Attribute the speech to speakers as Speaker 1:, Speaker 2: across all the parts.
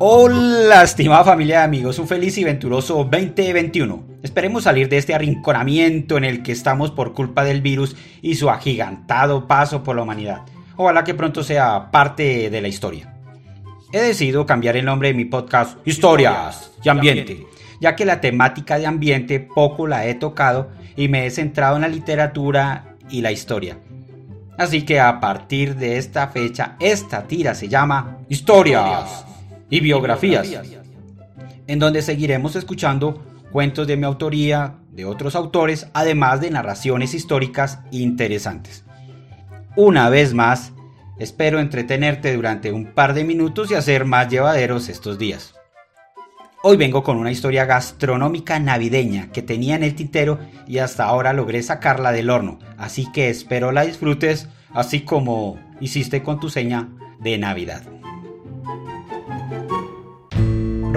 Speaker 1: Hola, estimada familia de amigos, un feliz y venturoso 2021. Esperemos salir de este arrinconamiento en el que estamos por culpa del virus y su agigantado paso por la humanidad. Ojalá que pronto sea parte de la historia. He decidido cambiar el nombre de mi podcast Historias y Ambiente, ya que la temática de ambiente poco la he tocado y me he centrado en la literatura y la historia. Así que a partir de esta fecha, esta tira se llama Historias y biografías, en donde seguiremos escuchando cuentos de mi autoría, de otros autores, además de narraciones históricas interesantes. Una vez más, espero entretenerte durante un par de minutos y hacer más llevaderos estos días. Hoy vengo con una historia gastronómica navideña que tenía en el tintero y hasta ahora logré sacarla del horno, así que espero la disfrutes así como hiciste con tu seña de Navidad.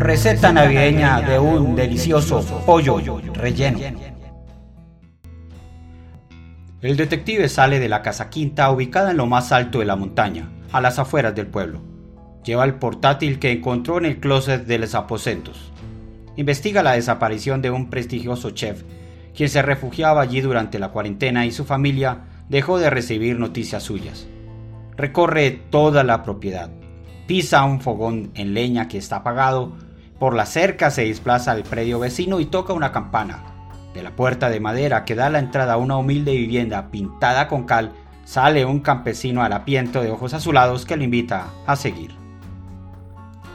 Speaker 1: Receta navideña de un delicioso pollo relleno. El detective sale de la casa quinta ubicada en lo más alto de la montaña, a las afueras del pueblo. Lleva el portátil que encontró en el closet de los aposentos. Investiga la desaparición de un prestigioso chef, quien se refugiaba allí durante la cuarentena y su familia dejó de recibir noticias suyas. Recorre toda la propiedad. Pisa un fogón en leña que está apagado por la cerca se desplaza al predio vecino y toca una campana. De la puerta de madera que da la entrada a una humilde vivienda pintada con cal, sale un campesino harapiento de ojos azulados que lo invita a seguir.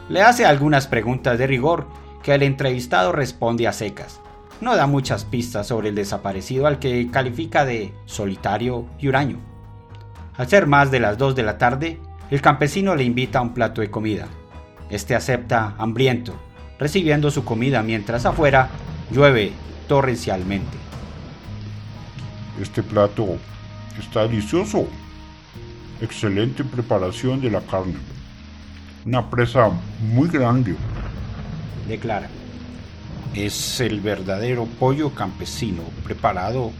Speaker 1: Le hace algunas preguntas de rigor que el entrevistado responde a secas. No da muchas pistas sobre el desaparecido al que califica de solitario y huraño. Al ser más de las 2 de la tarde, el campesino le invita a un plato de comida. Este acepta hambriento recibiendo su comida mientras afuera llueve torrencialmente.
Speaker 2: Este plato está delicioso. Excelente preparación de la carne. Una presa muy grande.
Speaker 1: Declara. Es el verdadero pollo campesino preparado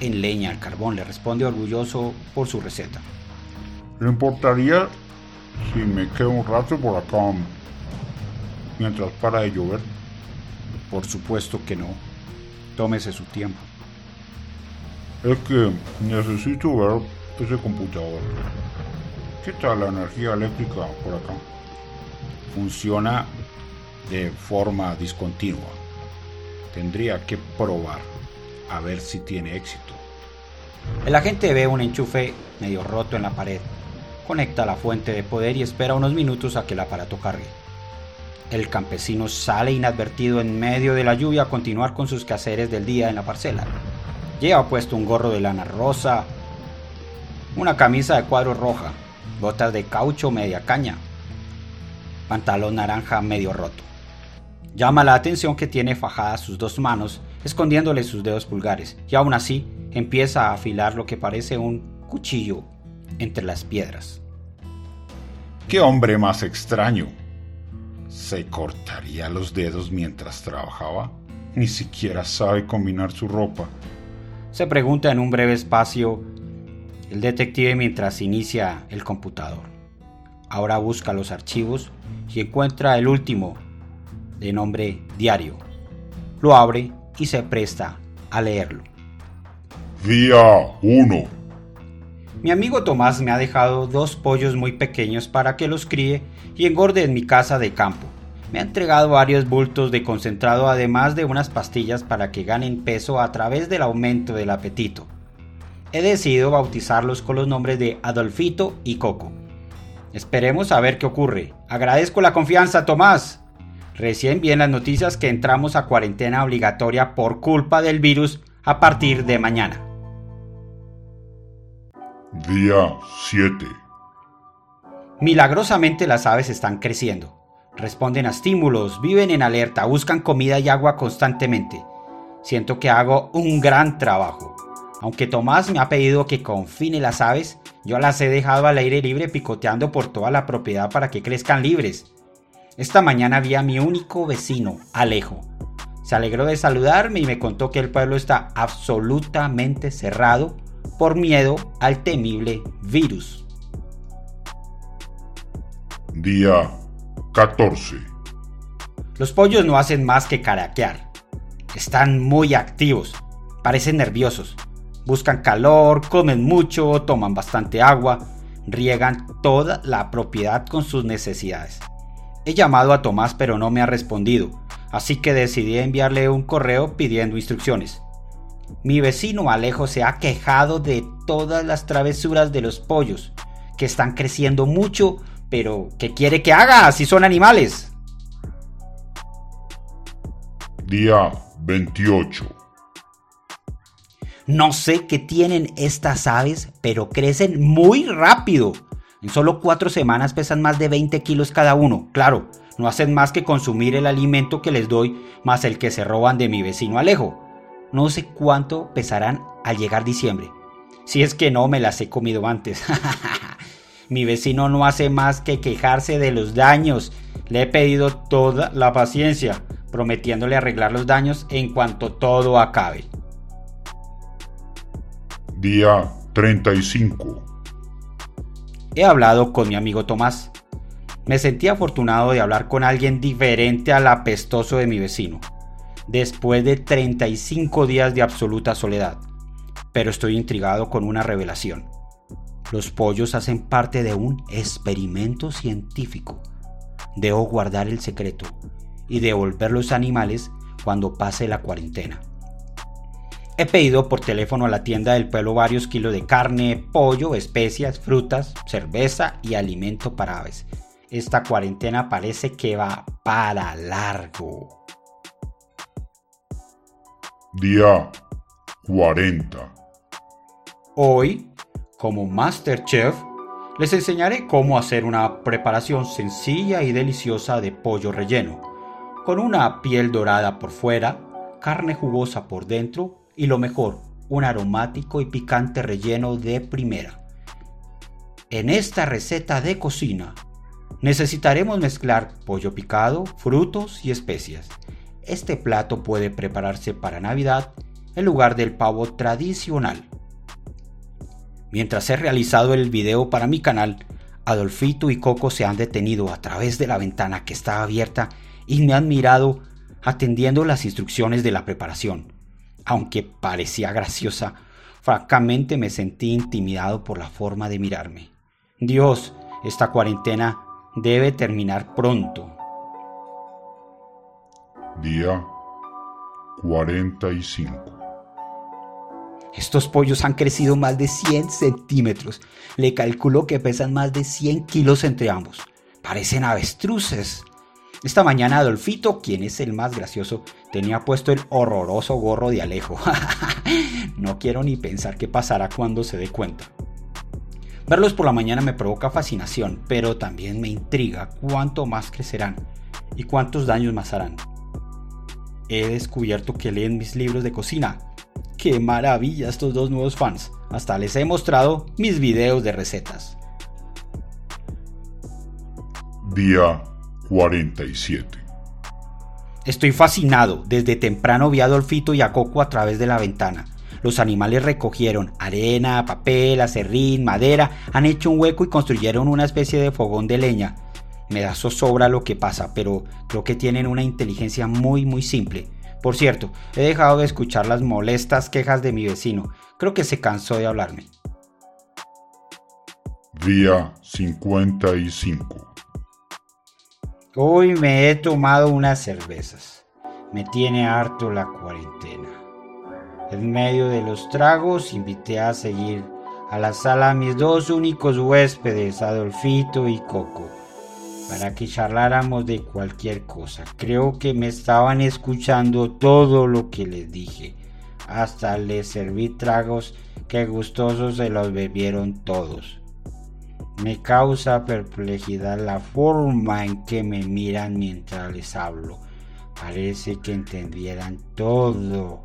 Speaker 1: en leña al carbón, le responde orgulloso por su receta.
Speaker 2: ¿Le importaría si me quedo un rato por acá mientras para de llover?
Speaker 1: Por supuesto que no. Tómese su tiempo.
Speaker 2: Es que necesito ver ese computador. ¿Qué tal la energía eléctrica por acá?
Speaker 1: Funciona de forma discontinua. Tendría que probar a ver si tiene éxito. El agente ve un enchufe medio roto en la pared. Conecta la fuente de poder y espera unos minutos a que el aparato cargue. El campesino sale inadvertido en medio de la lluvia a continuar con sus quehaceres del día en la parcela. Lleva puesto un gorro de lana rosa, una camisa de cuadro roja, botas de caucho media caña, pantalón naranja medio roto. Llama la atención que tiene fajadas sus dos manos, escondiéndole sus dedos pulgares, y aún así empieza a afilar lo que parece un cuchillo entre las piedras.
Speaker 2: ¡Qué hombre más extraño! ¿Se cortaría los dedos mientras trabajaba? Ni siquiera sabe combinar su ropa.
Speaker 1: Se pregunta en un breve espacio el detective mientras inicia el computador. Ahora busca los archivos y encuentra el último, de nombre Diario. Lo abre y se presta a leerlo.
Speaker 2: Día 1.
Speaker 1: Mi amigo Tomás me ha dejado dos pollos muy pequeños para que los críe y engorde en mi casa de campo. Me ha entregado varios bultos de concentrado además de unas pastillas para que ganen peso a través del aumento del apetito. He decidido bautizarlos con los nombres de Adolfito y Coco. Esperemos a ver qué ocurre. Agradezco la confianza, Tomás. Recién vi las noticias que entramos a cuarentena obligatoria por culpa del virus a partir de mañana.
Speaker 2: Día 7.
Speaker 1: Milagrosamente las aves están creciendo. Responden a estímulos, viven en alerta, buscan comida y agua constantemente. Siento que hago un gran trabajo. Aunque Tomás me ha pedido que confine las aves, yo las he dejado al aire libre picoteando por toda la propiedad para que crezcan libres. Esta mañana vi a mi único vecino, Alejo. Se alegró de saludarme y me contó que el pueblo está absolutamente cerrado por miedo al temible virus.
Speaker 2: Día 14.
Speaker 1: Los pollos no hacen más que caraquear. Están muy activos, parecen nerviosos. Buscan calor, comen mucho, toman bastante agua, riegan toda la propiedad con sus necesidades. He llamado a Tomás pero no me ha respondido, así que decidí enviarle un correo pidiendo instrucciones. Mi vecino Alejo se ha quejado de todas las travesuras de los pollos, que están creciendo mucho, pero ¿qué quiere que haga si son animales?
Speaker 2: Día 28.
Speaker 1: No sé qué tienen estas aves, pero crecen muy rápido. En solo cuatro semanas pesan más de 20 kilos cada uno. Claro, no hacen más que consumir el alimento que les doy, más el que se roban de mi vecino Alejo. No sé cuánto pesarán al llegar diciembre. Si es que no me las he comido antes. mi vecino no hace más que quejarse de los daños. Le he pedido toda la paciencia, prometiéndole arreglar los daños en cuanto todo acabe.
Speaker 2: Día 35.
Speaker 1: He hablado con mi amigo Tomás. Me sentí afortunado de hablar con alguien diferente al apestoso de mi vecino, después de 35 días de absoluta soledad. Pero estoy intrigado con una revelación. Los pollos hacen parte de un experimento científico. Debo guardar el secreto y devolver los animales cuando pase la cuarentena. He pedido por teléfono a la tienda del pueblo varios kilos de carne, pollo, especias, frutas, cerveza y alimento para aves. Esta cuarentena parece que va para largo.
Speaker 2: Día 40.
Speaker 1: Hoy, como Master Chef, les enseñaré cómo hacer una preparación sencilla y deliciosa de pollo relleno, con una piel dorada por fuera, carne jugosa por dentro y lo mejor, un aromático y picante relleno de primera. En esta receta de cocina necesitaremos mezclar pollo picado, frutos y especias. Este plato puede prepararse para Navidad en lugar del pavo tradicional. Mientras he realizado el video para mi canal, Adolfito y Coco se han detenido a través de la ventana que estaba abierta y me han mirado atendiendo las instrucciones de la preparación aunque parecía graciosa, francamente me sentí intimidado por la forma de mirarme. Dios, esta cuarentena debe terminar pronto.
Speaker 2: Día 45.
Speaker 1: Estos pollos han crecido más de 100 centímetros. Le calculo que pesan más de 100 kilos entre ambos. Parecen avestruces. Esta mañana Adolfito, quien es el más gracioso, tenía puesto el horroroso gorro de Alejo. no quiero ni pensar qué pasará cuando se dé cuenta. Verlos por la mañana me provoca fascinación, pero también me intriga cuánto más crecerán y cuántos daños más harán. He descubierto que leen mis libros de cocina. ¡Qué maravilla estos dos nuevos fans! Hasta les he mostrado mis videos de recetas.
Speaker 2: Día 47.
Speaker 1: Estoy fascinado. Desde temprano vi a Adolfito y a Coco a través de la ventana. Los animales recogieron arena, papel, acerrín, madera, han hecho un hueco y construyeron una especie de fogón de leña. Me da zozobra lo que pasa, pero creo que tienen una inteligencia muy muy simple. Por cierto, he dejado de escuchar las molestas quejas de mi vecino. Creo que se cansó de hablarme.
Speaker 2: Día 55.
Speaker 1: Hoy me he tomado unas cervezas. Me tiene harto la cuarentena. En medio de los tragos invité a seguir a la sala a mis dos únicos huéspedes, Adolfito y Coco, para que charláramos de cualquier cosa. Creo que me estaban escuchando todo lo que les dije. Hasta les serví tragos que gustosos se los bebieron todos. Me causa perplejidad la forma en que me miran mientras les hablo. Parece que entendieran todo.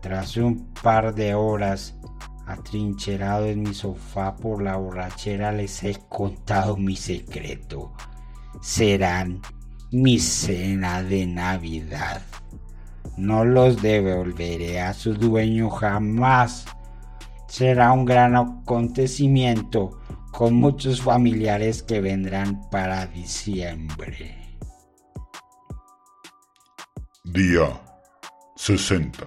Speaker 1: Tras un par de horas atrincherado en mi sofá por la borrachera les he contado mi secreto. Serán mi cena de Navidad. No los devolveré a su dueño jamás. Será un gran acontecimiento con muchos familiares que vendrán para diciembre.
Speaker 2: Día 60.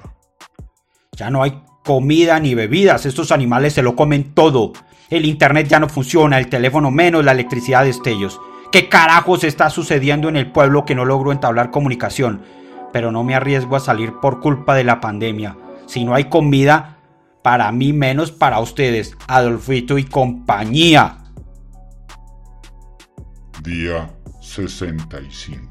Speaker 1: Ya no hay comida ni bebidas, estos animales se lo comen todo. El internet ya no funciona, el teléfono menos, la electricidad de estellos. ¿Qué carajos está sucediendo en el pueblo que no logro entablar comunicación? Pero no me arriesgo a salir por culpa de la pandemia. Si no hay comida, para mí menos para ustedes, Adolfito y compañía.
Speaker 2: Día 65.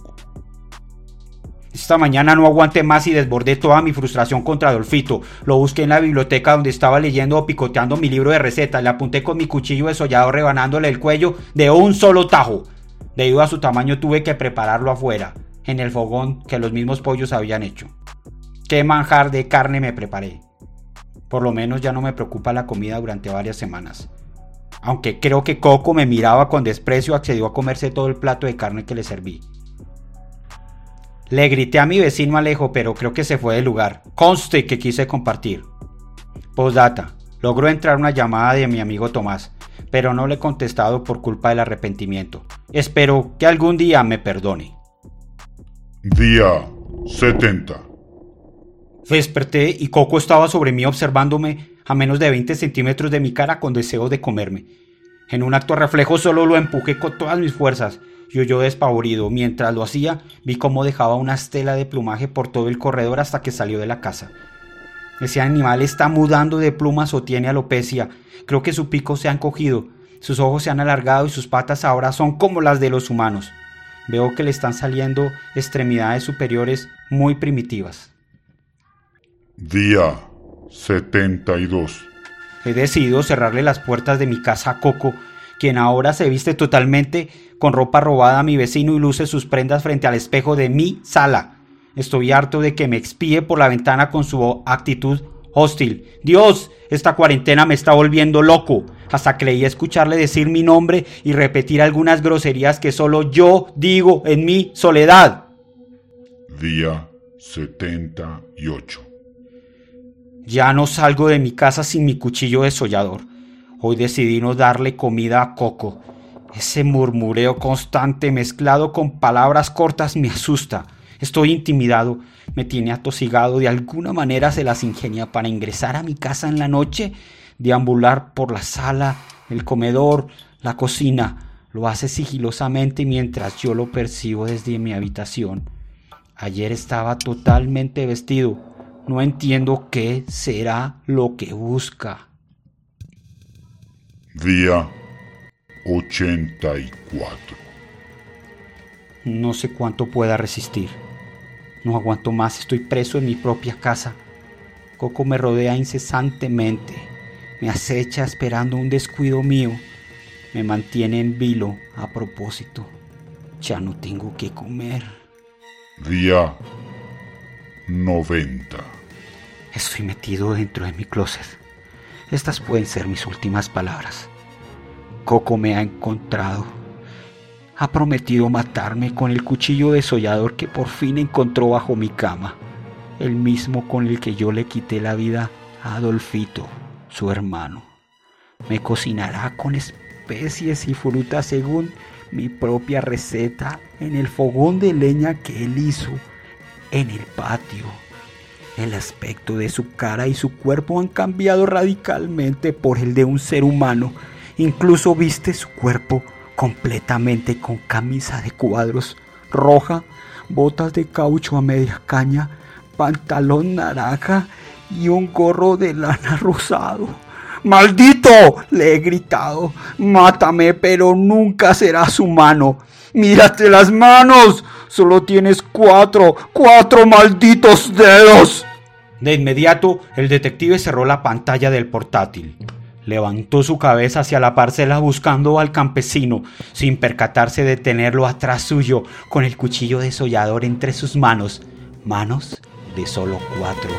Speaker 1: Esta mañana no aguanté más y desbordé toda mi frustración contra Adolfito. Lo busqué en la biblioteca donde estaba leyendo o picoteando mi libro de recetas. Le apunté con mi cuchillo desollado rebanándole el cuello de un solo tajo. Debido a su tamaño tuve que prepararlo afuera, en el fogón que los mismos pollos habían hecho. Qué manjar de carne me preparé. Por lo menos ya no me preocupa la comida durante varias semanas. Aunque creo que Coco me miraba con desprecio, accedió a comerse todo el plato de carne que le serví. Le grité a mi vecino Alejo, pero creo que se fue del lugar. Conste que quise compartir. Postdata. Logró entrar una llamada de mi amigo Tomás, pero no le he contestado por culpa del arrepentimiento. Espero que algún día me perdone.
Speaker 2: Día 70.
Speaker 1: Desperté y Coco estaba sobre mí observándome a menos de 20 centímetros de mi cara con deseo de comerme. En un acto reflejo solo lo empujé con todas mis fuerzas y huyó despavorido. Mientras lo hacía, vi cómo dejaba una estela de plumaje por todo el corredor hasta que salió de la casa. Ese animal está mudando de plumas o tiene alopecia. Creo que su pico se ha encogido, sus ojos se han alargado y sus patas ahora son como las de los humanos. Veo que le están saliendo extremidades superiores muy primitivas.
Speaker 2: Día 72.
Speaker 1: He decidido cerrarle las puertas de mi casa a Coco, quien ahora se viste totalmente con ropa robada a mi vecino y luce sus prendas frente al espejo de mi sala. Estoy harto de que me expíe por la ventana con su actitud hostil. Dios, esta cuarentena me está volviendo loco. Hasta creí escucharle decir mi nombre y repetir algunas groserías que solo yo digo en mi soledad.
Speaker 2: Día 78.
Speaker 1: Ya no salgo de mi casa sin mi cuchillo desollador. Hoy decidí no darle comida a Coco. Ese murmureo constante mezclado con palabras cortas me asusta. Estoy intimidado, me tiene atosigado, de alguna manera se las ingenia para ingresar a mi casa en la noche, deambular por la sala, el comedor, la cocina. Lo hace sigilosamente mientras yo lo percibo desde mi habitación. Ayer estaba totalmente vestido. No entiendo qué será lo que busca.
Speaker 2: Día 84.
Speaker 1: No sé cuánto pueda resistir. No aguanto más, estoy preso en mi propia casa. Coco me rodea incesantemente, me acecha esperando un descuido mío, me mantiene en vilo a propósito. Ya no tengo que comer.
Speaker 2: Día 90.
Speaker 1: Estoy metido dentro de mi closet. Estas pueden ser mis últimas palabras. Coco me ha encontrado. Ha prometido matarme con el cuchillo desollador que por fin encontró bajo mi cama, el mismo con el que yo le quité la vida a Adolfito, su hermano. Me cocinará con especies y frutas según mi propia receta en el fogón de leña que él hizo en el patio. El aspecto de su cara y su cuerpo han cambiado radicalmente por el de un ser humano. Incluso viste su cuerpo completamente con camisa de cuadros roja, botas de caucho a media caña, pantalón naranja y un gorro de lana rosado. ¡Maldito! le he gritado. Mátame, pero nunca serás humano. Mírate las manos. Solo tienes cuatro, cuatro malditos dedos. De inmediato, el detective cerró la pantalla del portátil. Levantó su cabeza hacia la parcela buscando al campesino, sin percatarse de tenerlo atrás suyo, con el cuchillo desollador entre sus manos, manos de solo cuatro